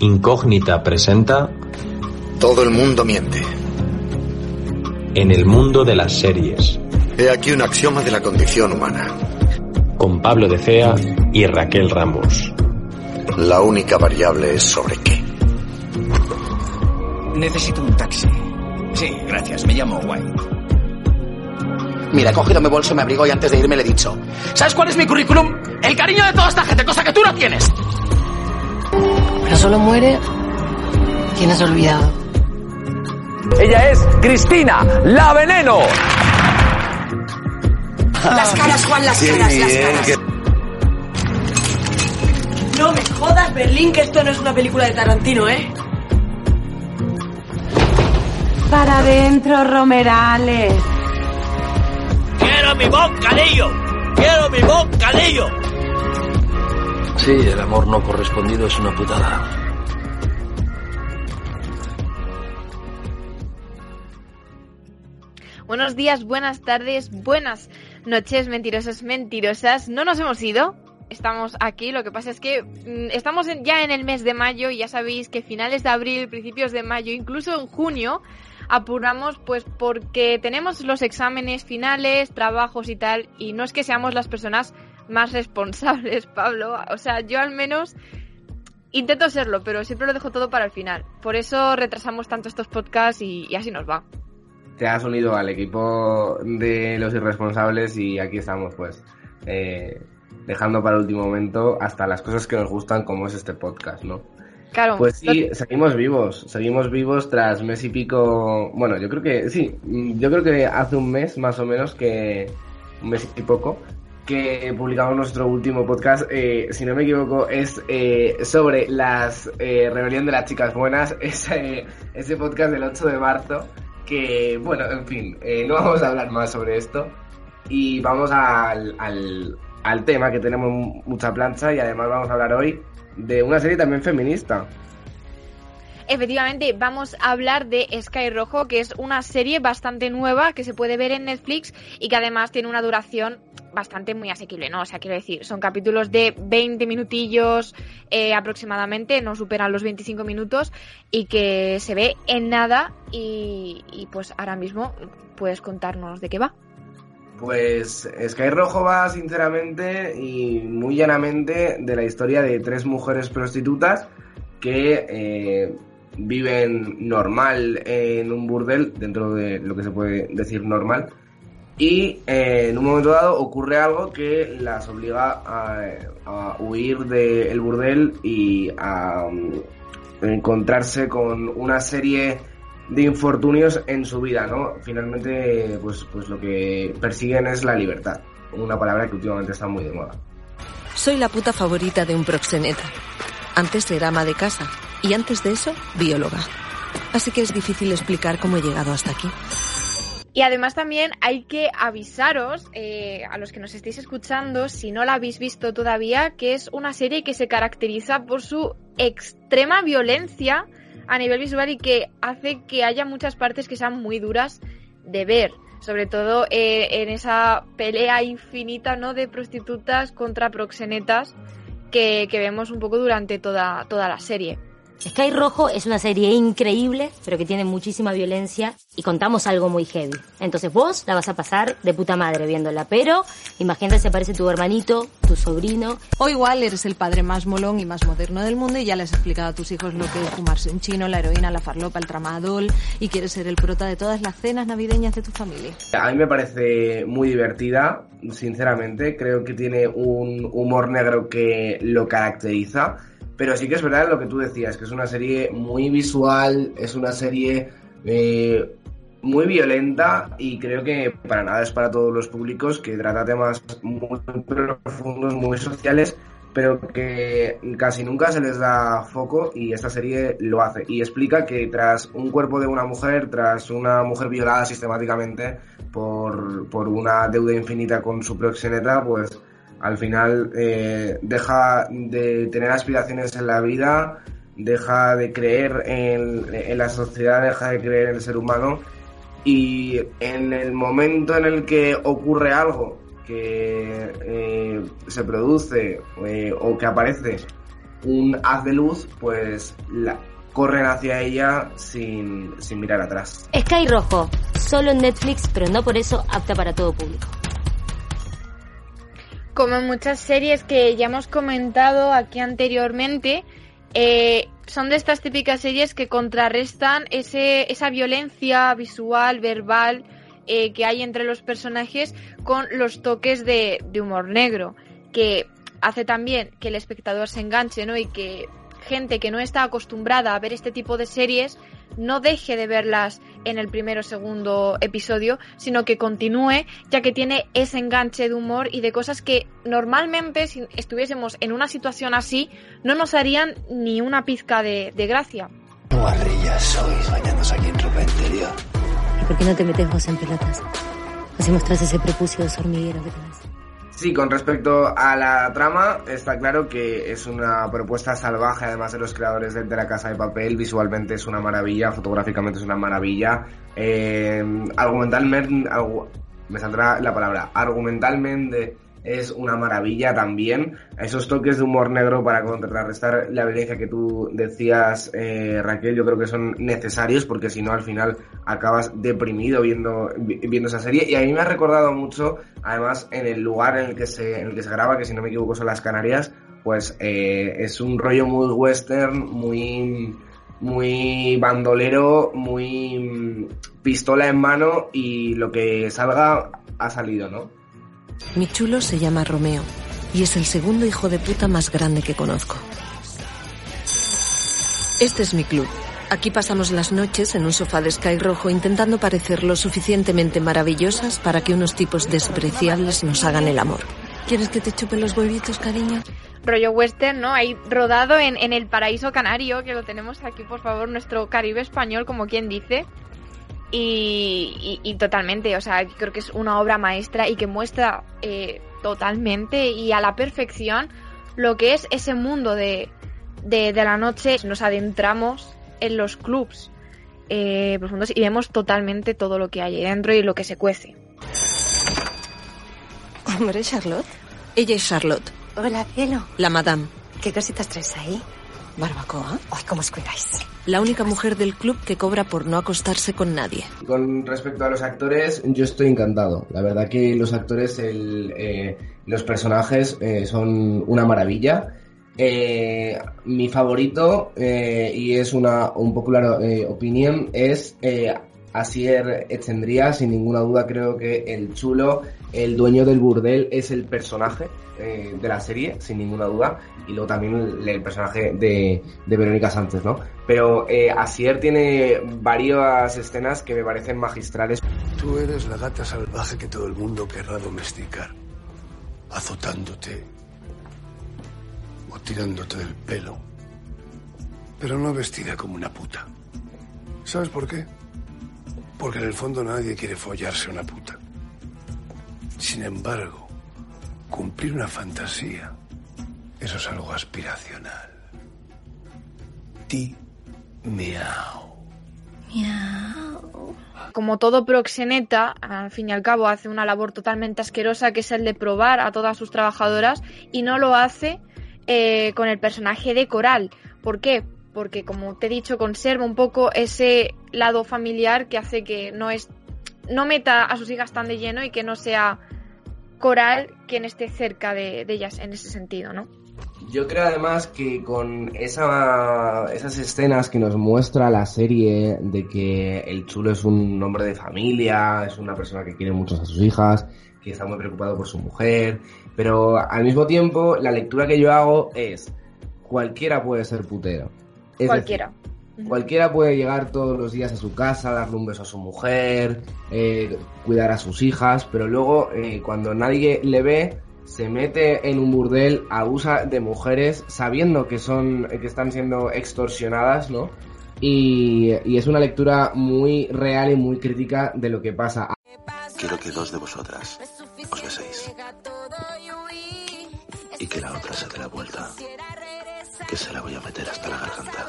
Incógnita presenta Todo el mundo miente. En el mundo de las series, He aquí un axioma de la condición humana. con Pablo de Cea y Raquel Ramos. La única variable es sobre qué. Necesito un taxi. Sí, gracias. Me llamo White. Mira, he cogido mi bolso, me abrigo y antes de irme le he dicho. ¿Sabes cuál es mi currículum? El cariño de toda esta gente, cosa que tú no tienes. Solo muere quien has olvidado. Ella es Cristina, la veneno. Las caras, Juan, las caras, las caras. No me jodas, Berlín, que esto no es una película de Tarantino, ¿eh? Para adentro, Romerales. ¡Quiero mi bocadillo! ¡Quiero mi bocadillo! Sí, el amor no correspondido es una putada. Buenos días, buenas tardes, buenas noches, mentirosos, mentirosas. No nos hemos ido. Estamos aquí, lo que pasa es que mm, estamos ya en el mes de mayo y ya sabéis que finales de abril, principios de mayo, incluso en junio, apuramos pues porque tenemos los exámenes finales, trabajos y tal, y no es que seamos las personas más responsables, Pablo. O sea, yo al menos intento serlo, pero siempre lo dejo todo para el final. Por eso retrasamos tanto estos podcasts y, y así nos va. te has unido al equipo de los irresponsables y aquí estamos pues eh, dejando para el último momento hasta las cosas que nos gustan como es este podcast, ¿no? Claro. Pues sí, seguimos vivos, seguimos vivos tras mes y pico, bueno, yo creo que sí, yo creo que hace un mes más o menos que un mes y poco que publicamos nuestro último podcast, eh, si no me equivoco, es eh, sobre las eh, rebelión de las chicas buenas, ese, ese podcast del 8 de marzo, que bueno, en fin, eh, no vamos a hablar más sobre esto y vamos al, al, al tema que tenemos mucha plancha y además vamos a hablar hoy de una serie también feminista. Efectivamente, vamos a hablar de Sky Rojo, que es una serie bastante nueva que se puede ver en Netflix y que además tiene una duración bastante muy asequible, ¿no? O sea, quiero decir, son capítulos de 20 minutillos eh, aproximadamente, no superan los 25 minutos y que se ve en nada y, pues ahora mismo puedes contarnos de qué va. Pues Sky Rojo va sinceramente y muy llanamente de la historia de tres mujeres prostitutas que eh, viven normal en un burdel, dentro de lo que se puede decir normal, y eh, en un momento dado ocurre algo que las obliga a, a huir del burdel y a um, encontrarse con una serie de infortunios en su vida, ¿no? Finalmente, pues, pues lo que persiguen es la libertad, una palabra que últimamente está muy de moda. Soy la puta favorita de un proxeneta. Antes era ama de casa y antes de eso, bióloga. Así que es difícil explicar cómo he llegado hasta aquí. Y además también hay que avisaros eh, a los que nos estéis escuchando, si no la habéis visto todavía, que es una serie que se caracteriza por su extrema violencia a nivel visual y que hace que haya muchas partes que sean muy duras de ver. Sobre todo eh, en esa pelea infinita ¿no? de prostitutas contra proxenetas que, que vemos un poco durante toda, toda la serie. Sky Rojo es una serie increíble, pero que tiene muchísima violencia y contamos algo muy heavy. Entonces vos la vas a pasar de puta madre viéndola, pero imagínate si aparece tu hermanito, tu sobrino. O igual eres el padre más molón y más moderno del mundo y ya le has explicado a tus hijos lo que es fumarse un chino, la heroína, la farlopa, el tramadol y quieres ser el prota de todas las cenas navideñas de tu familia. A mí me parece muy divertida, sinceramente, creo que tiene un humor negro que lo caracteriza, pero sí que es verdad lo que tú decías, que es una serie muy visual, es una serie eh, muy violenta y creo que para nada es para todos los públicos, que trata temas muy profundos, muy sociales, pero que casi nunca se les da foco y esta serie lo hace. Y explica que tras un cuerpo de una mujer, tras una mujer violada sistemáticamente por, por una deuda infinita con su proxeneta, pues al final eh, deja de tener aspiraciones en la vida, deja de creer en, la sociedad, deja de creer en el ser humano y en el momento en el que ocurre algo que eh, se produce eh, o que aparece un haz de luz, pues la, corren hacia ella sin, sin mirar atrás. Sky Rojo, solo en Netflix, pero no por eso apta para todo público. Como en muchas series que ya hemos comentado aquí anteriormente, eh, son de estas típicas series que contrarrestan ese, esa violencia visual, verbal eh, que hay entre los personajes con los toques de, de humor negro, que hace también que el espectador se enganche, ¿no? Y que gente que no está acostumbrada a ver este tipo de series no deje de verlas en el primero o segundo episodio, sino que continúe, ya que tiene ese enganche de humor y de cosas que normalmente, si estuviésemos en una situación así, no nos harían ni una pizca de, de gracia. Guarrillas sois bañándose aquí en ropa interior. ¿Y por qué no te metes vos en pelotas? Así mostras ese prepucio de hormiguero que tenés. Sí, con respecto a la trama, está claro que es una propuesta salvaje, además de los creadores de, La Casa de Papel. Visualmente es una maravilla, fotográficamente es una maravilla. Eh, argumentalmente, me saldrá la palabra, argumentalmente es una maravilla también. Esos toques de humor negro para contrarrestar la violencia que tú decías, eh, Raquel, yo creo que son necesarios porque si no al final acabas deprimido viendo, viendo esa serie. Y a mí me ha recordado mucho, además, en el lugar en el que se, en el que se graba, que si no me equivoco son las Canarias, pues eh, es un rollo muy western, muy muy bandolero, muy pistola en mano y lo que salga ha salido, ¿no? Mi chulo se llama Romeo y es el segundo hijo de puta más grande que conozco. Este es mi club. Aquí pasamos las noches en un sofá de Sky rojo intentando parecer lo suficientemente maravillosas para que unos tipos despreciables nos hagan el amor. ¿Quieres que te chupe los huevitos, cariño? Rollo western, ¿no? Ahí rodado en el paraíso canario, que lo tenemos aquí, por favor, nuestro Caribe español, como quien dice. Y, y, y, totalmente, o sea, creo que es una obra maestra y que muestra eh, totalmente y a la perfección lo que es ese mundo de, de, de la noche. Nos adentramos en los clubs eh, profundos y vemos totalmente todo lo que hay ahí dentro y lo que se cuece. Hombre, Charlotte. Ella es Charlotte. Hola, cielo. La madame. ¿Qué cositas traes ahí? Barbacoa. Ay, ¿cómo os cuidáis? La única mujer del club que cobra por no acostarse con nadie. Con respecto a los actores, yo estoy encantado. La verdad que los actores, el, eh, los personajes eh, son una maravilla. Eh, mi favorito, eh, y es una un popular eh, opinión, es Asier Echendría. Sin ninguna duda, creo que el chulo, el dueño del burdel, es el personaje de la serie, sin ninguna duda. Y luego también el, personaje de, Verónica Sánchez, ¿no? Pero Asier tiene varias escenas que me parecen magistrales. Tú eres la gata salvaje que todo el mundo querrá domesticar, azotándote o tirándote del pelo, pero no vestida como una puta. ¿Sabes por qué? Porque en el fondo nadie quiere follarse una puta. Sin embargo, cumplir una fantasía, eso es algo aspiracional. Ti, miau. Miau. Como todo proxeneta, al fin y al cabo hace una labor totalmente asquerosa que es el de probar a todas sus trabajadoras y no lo hace eh, con el personaje de Coral. ¿Por qué? Porque, como te he dicho, conserva un poco ese lado familiar que hace que no es no meta a sus hijas tan de lleno y que no sea Coral quien esté cerca de, ellas en ese sentido, ¿no? Yo creo además que con esa, esas escenas que nos muestra la serie de que el chulo es un hombre de familia, es una persona que quiere mucho a sus hijas, que está muy preocupado por su mujer, pero al mismo tiempo la lectura que yo hago es cualquiera puede ser putero. Es cualquiera. Decir, cualquiera puede llegar todos los días a su casa, darle un beso a su mujer, eh, cuidar a sus hijas, pero luego eh, cuando nadie le ve se mete en un burdel, abusa de mujeres sabiendo que son que están siendo extorsionadas, ¿no? Y, y, es una lectura muy real y muy crítica de lo que pasa. Quiero que dos de vosotras os beséis y que la otra se dé la vuelta, que se la voy a meter hasta la garganta.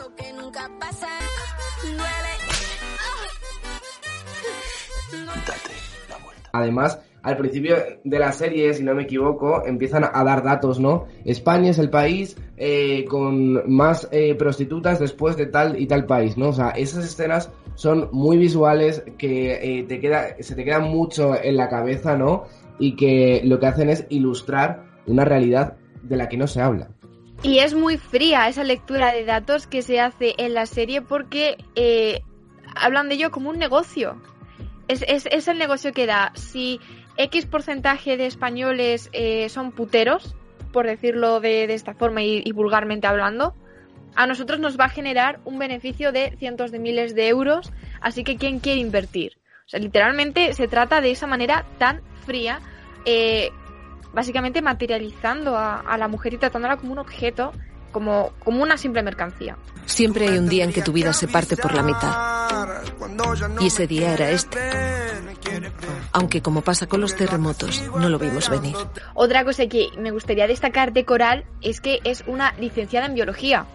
Además, al principio de la serie, si no me equivoco, empiezan a dar datos, ¿no? España es el país eh, con más eh, prostitutas después de tal y tal país, ¿no? O sea, esas escenas son muy visuales que eh, te queda, se te quedan mucho en la cabeza, ¿no? Y que lo que hacen es ilustrar una realidad de la que no se habla. Y es muy fría esa lectura de datos que se hace en la serie porque eh, hablan de ello como un negocio. Es, es, es, el negocio que da. Si X porcentaje de españoles eh, son puteros, por decirlo de, de esta forma y, y, vulgarmente hablando, a nosotros nos va a generar un beneficio de cientos de miles de euros. Así que, ¿quién quiere invertir? O sea, literalmente se trata de esa manera tan fría. Eh, básicamente materializando a, a, la mujer y tratándola como un objeto, como, como una simple mercancía. Siempre hay un día en que tu vida se parte por la mitad. Y ese día era este. Aunque como pasa con los terremotos, no lo vimos venir. Otra cosa que me gustaría destacar de Coral es que es una licenciada en biología.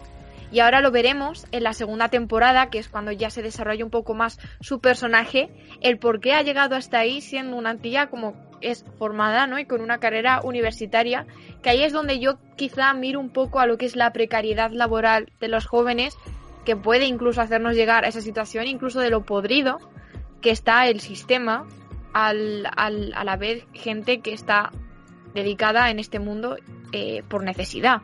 Y ahora lo veremos en la segunda temporada, que es cuando ya se desarrolla un poco más su personaje, el por qué ha llegado hasta ahí siendo una tía como es formada, ¿no? Y con una carrera universitaria, que ahí es donde yo quizá miro un poco a lo que es la precariedad laboral de los jóvenes, que puede incluso hacernos llegar a esa situación, incluso de lo podrido que está el sistema, al, al, a la vez gente que está dedicada en este mundo eh, por necesidad.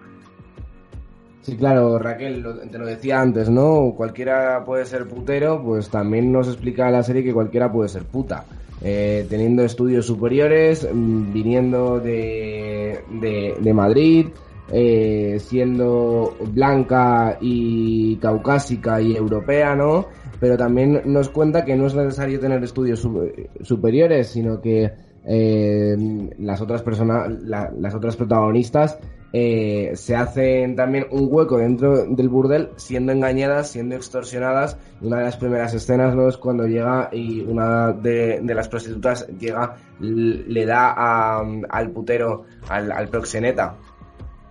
Sí, claro, Raquel, te lo decía antes, ¿no? Cualquiera puede ser putero, pues también nos explica la serie que cualquiera puede ser puta. Eh, teniendo estudios superiores, viniendo de, de, de Madrid, eh, siendo blanca y caucásica y europea, ¿no? Pero también nos cuenta que no es necesario tener estudios su superiores, sino que eh, las otras personas, la, las otras protagonistas eh, se hacen también un hueco dentro del burdel siendo engañadas, siendo extorsionadas. Una de las primeras escenas ¿no? es cuando llega y una de, las prostitutas llega, le da al putero, al, proxeneta,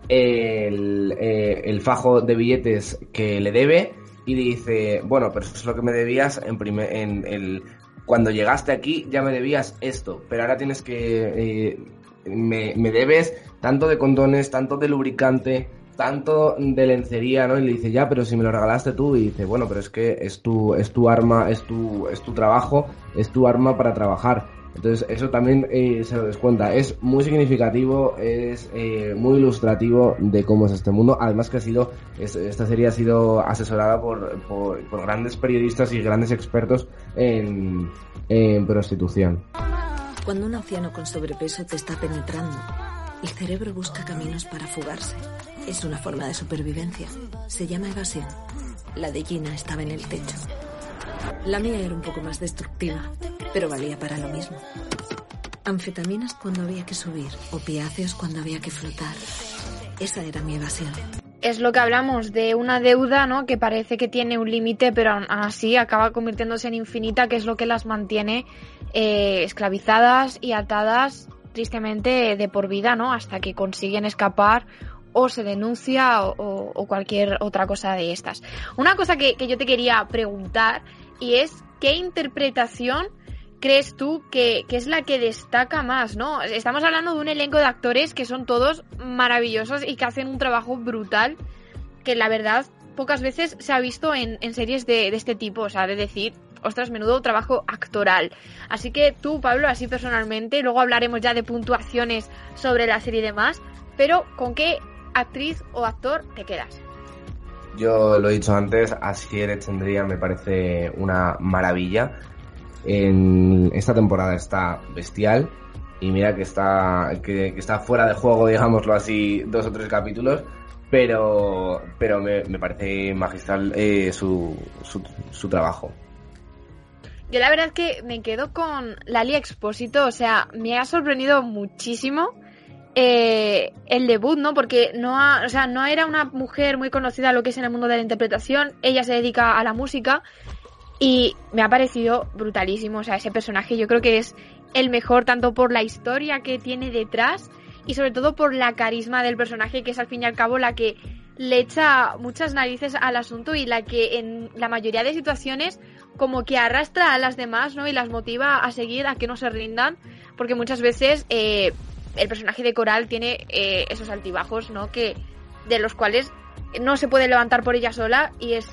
el, eh, el, fajo de billetes que le debe y dice, bueno, pero eso es lo que me debías en, primer, en el... Cuando llegaste aquí ya me debías esto, pero ahora tienes que... Eh, me, me debes tanto de condones, tanto de lubricante, tanto de lencería, ¿no? Y le dice, ya, pero si me lo regalaste tú, y dice, bueno, pero es que es tu, es tu arma, es tu, es tu trabajo, es tu arma para trabajar. Entonces, eso también eh, se lo descuenta. Es muy significativo, es eh, muy ilustrativo de cómo es este mundo. Además que ha sido, es, esta serie ha sido asesorada por, por, por, grandes periodistas y grandes expertos en, en prostitución. Cuando un anciano con sobrepeso te está penetrando, el cerebro busca caminos para fugarse. Es una forma de supervivencia. Se llama evasión. La de Gina estaba en el techo. La mía era un poco más destructiva, pero valía para lo mismo. Anfetaminas cuando había que subir, opiáceos cuando había que flotar. Esa era mi evasión. Es lo que hablamos de una deuda, ¿no? Que parece que tiene un límite, pero así acaba convirtiéndose en infinita, que es lo que las mantiene eh, esclavizadas y atadas tristemente de por vida, ¿no? Hasta que consiguen escapar o se denuncia o, cualquier otra cosa de estas. Una cosa que, que, yo te quería preguntar y es qué interpretación crees tú que, que, es la que destaca más, ¿no? Estamos hablando de un elenco de actores que son todos maravillosos y que hacen un trabajo brutal que la verdad pocas veces se ha visto en, en series de, de este tipo, o sea, de decir, ostras, menudo trabajo actoral. Así que tú, Pablo, así personalmente, luego hablaremos ya de puntuaciones sobre la serie y demás, pero ¿con qué actriz o actor te quedas? Yo lo he dicho antes, Asier Echendría me parece una maravilla. En esta temporada está bestial y mira que está que, que está fuera de juego, digámoslo así, dos o tres capítulos, pero pero me, me parece magistral eh, su, su, su trabajo. Yo la verdad es que me quedo con Lali Expósito, o sea, me ha sorprendido muchísimo eh, el debut, ¿no? Porque no, ha, o sea, no era una mujer muy conocida lo que es en el mundo de la interpretación, ella se dedica a la música y me ha parecido brutalísimo, o sea, ese personaje yo creo que es el mejor tanto por la historia que tiene detrás y sobre todo por la carisma del personaje que es al fin y al cabo la que le echa muchas narices al asunto y la que en la mayoría de situaciones como que arrastra a las demás, ¿no? Y las motiva a seguir, a que no se rindan, porque muchas veces eh, el personaje de Coral tiene eh, esos altibajos, ¿no? Que de los cuales no se puede levantar por ella sola y es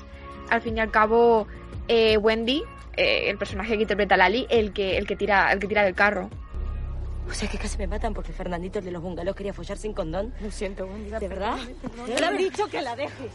al fin y al cabo eh, Wendy, eh, el personaje que interpreta a Lali, el que el que tira el que tira del carro. O sea que casi me matan porque Fernandito el de los bungalows quería follar sin condón. Lo siento, Wendy. ¿De verdad? Te lo he dicho que la dejes.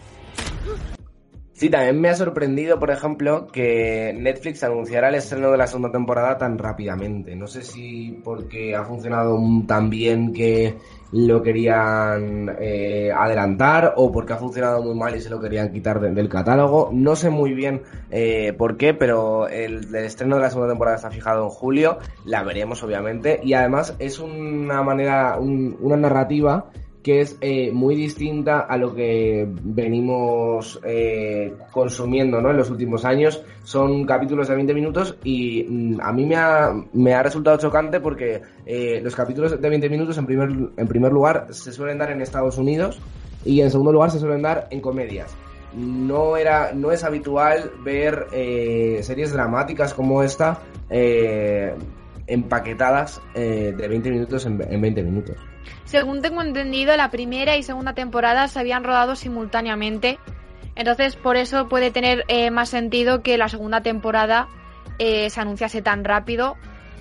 Sí, también me ha sorprendido, por ejemplo, que Netflix anunciara el estreno de la segunda temporada tan rápidamente. No sé si porque ha funcionado tan bien que lo querían eh, adelantar o porque ha funcionado muy mal y se lo querían quitar de, del catálogo. No sé muy bien eh, por qué, pero el, estreno de la segunda temporada está fijado en julio. La veremos, obviamente. Y además es una manera, un, una narrativa que es eh, muy distinta a lo que venimos eh, consumiendo ¿no? en los últimos años. Son capítulos de 20 minutos y mm, a mí me ha, me ha resultado chocante porque eh, los capítulos de 20 minutos en primer, en primer lugar se suelen dar en Estados Unidos y en segundo lugar se suelen dar en comedias. No, era, no es habitual ver series dramáticas como esta empaquetadas de 20 minutos en, en 20 minutos. Según tengo entendido, la primera y segunda temporada se habían rodado simultáneamente. Entonces, por eso puede tener eh, más sentido que la segunda temporada eh, se anunciase tan rápido.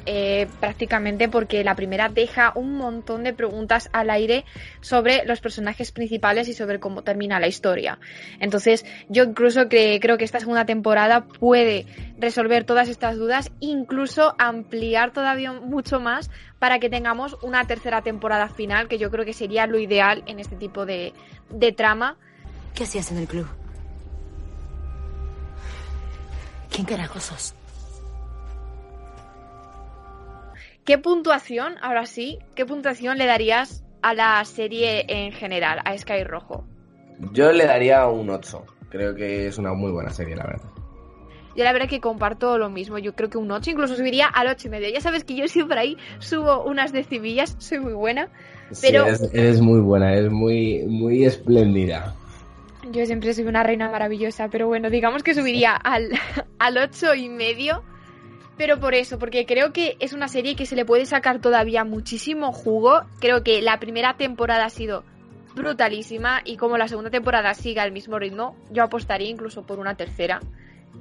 Eh, prácticamente porque la primera deja un montón de preguntas al aire sobre los personajes principales y sobre cómo termina la historia. Entonces, yo incluso creo que esta segunda temporada puede resolver todas estas dudas, incluso ampliar todavía mucho más para que tengamos una tercera temporada final, que yo creo que sería lo ideal en este tipo de, de trama. ¿Qué hacías en el club? ¿Quién carajo sos? ¿Qué puntuación, ahora sí, qué puntuación le darías a la serie en general, a Sky Rojo? Yo le daría un 8. Creo que es una muy buena serie, la verdad. Yo la verdad que comparto lo mismo. Yo creo que un 8, incluso subiría al 8 y medio. Ya sabes que yo siempre ahí subo unas decibillas, soy muy buena. Pero... Sí, eres, eres muy buena, es muy, muy espléndida. Yo siempre soy una reina maravillosa, pero bueno, digamos que subiría al, al 8 y medio. Pero por eso, porque creo que es una serie que se le puede sacar todavía muchísimo jugo. Creo que la primera temporada ha sido brutalísima y como la segunda temporada siga al mismo ritmo, yo apostaría incluso por una tercera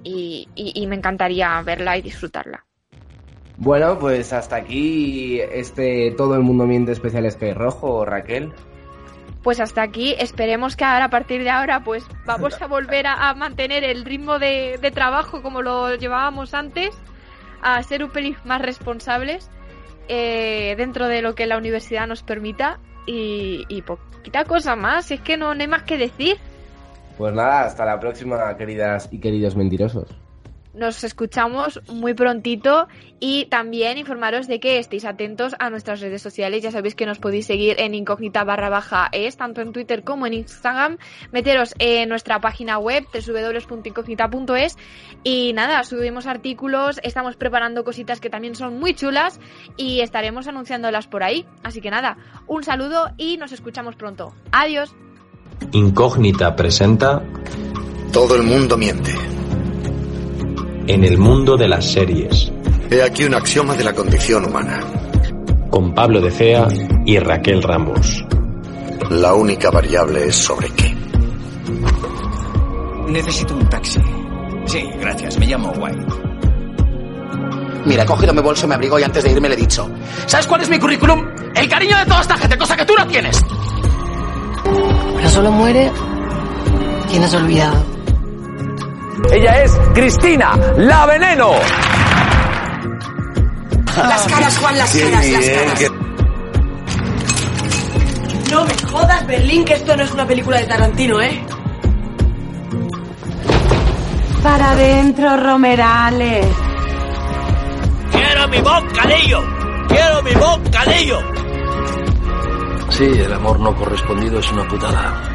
y, y, y me encantaría verla y disfrutarla. Bueno, pues hasta aquí este Todo el Mundo Miente especial Sky Rojo, Raquel. Pues hasta aquí, esperemos que ahora, a partir de ahora, pues vamos a volver a, a mantener el ritmo de, de trabajo como lo llevábamos antes a ser un pelín más responsables eh, dentro de lo que la universidad nos permita y, y poquita cosa más, es que no, no hay más que decir. Pues nada, hasta la próxima, queridas y queridos mentirosos. Nos escuchamos muy prontito y también informaros de que estéis atentos a nuestras redes sociales. Ya sabéis que nos podéis seguir en incógnita barra baja es, tanto en Twitter como en Instagram. Meteros en nuestra página web www.incógnita.es y nada, subimos artículos, estamos preparando cositas que también son muy chulas y estaremos anunciándolas por ahí. Así que nada, un saludo y nos escuchamos pronto. Adiós. Incógnita presenta Todo el mundo miente. En el mundo de las series. He aquí un axioma de la condición humana. Con Pablo de Cea y Raquel Ramos. La única variable es sobre qué. Necesito un taxi. Sí, gracias. Me llamo White. Mira, he cogido mi bolso, me abrigo y antes de irme le he dicho. ¿Sabes cuál es mi currículum? El cariño de toda esta gente, cosa que tú no tienes. Pero solo muere quien has olvidado. Ella es Cristina, la veneno. Las caras, Juan, las caras, las caras. No me jodas, Berlín, que esto no es una película de Tarantino, ¿eh? Para adentro, Romerales. ¡Quiero mi bocadillo! ¡Quiero mi bocadillo! Sí, el amor no correspondido es una putada.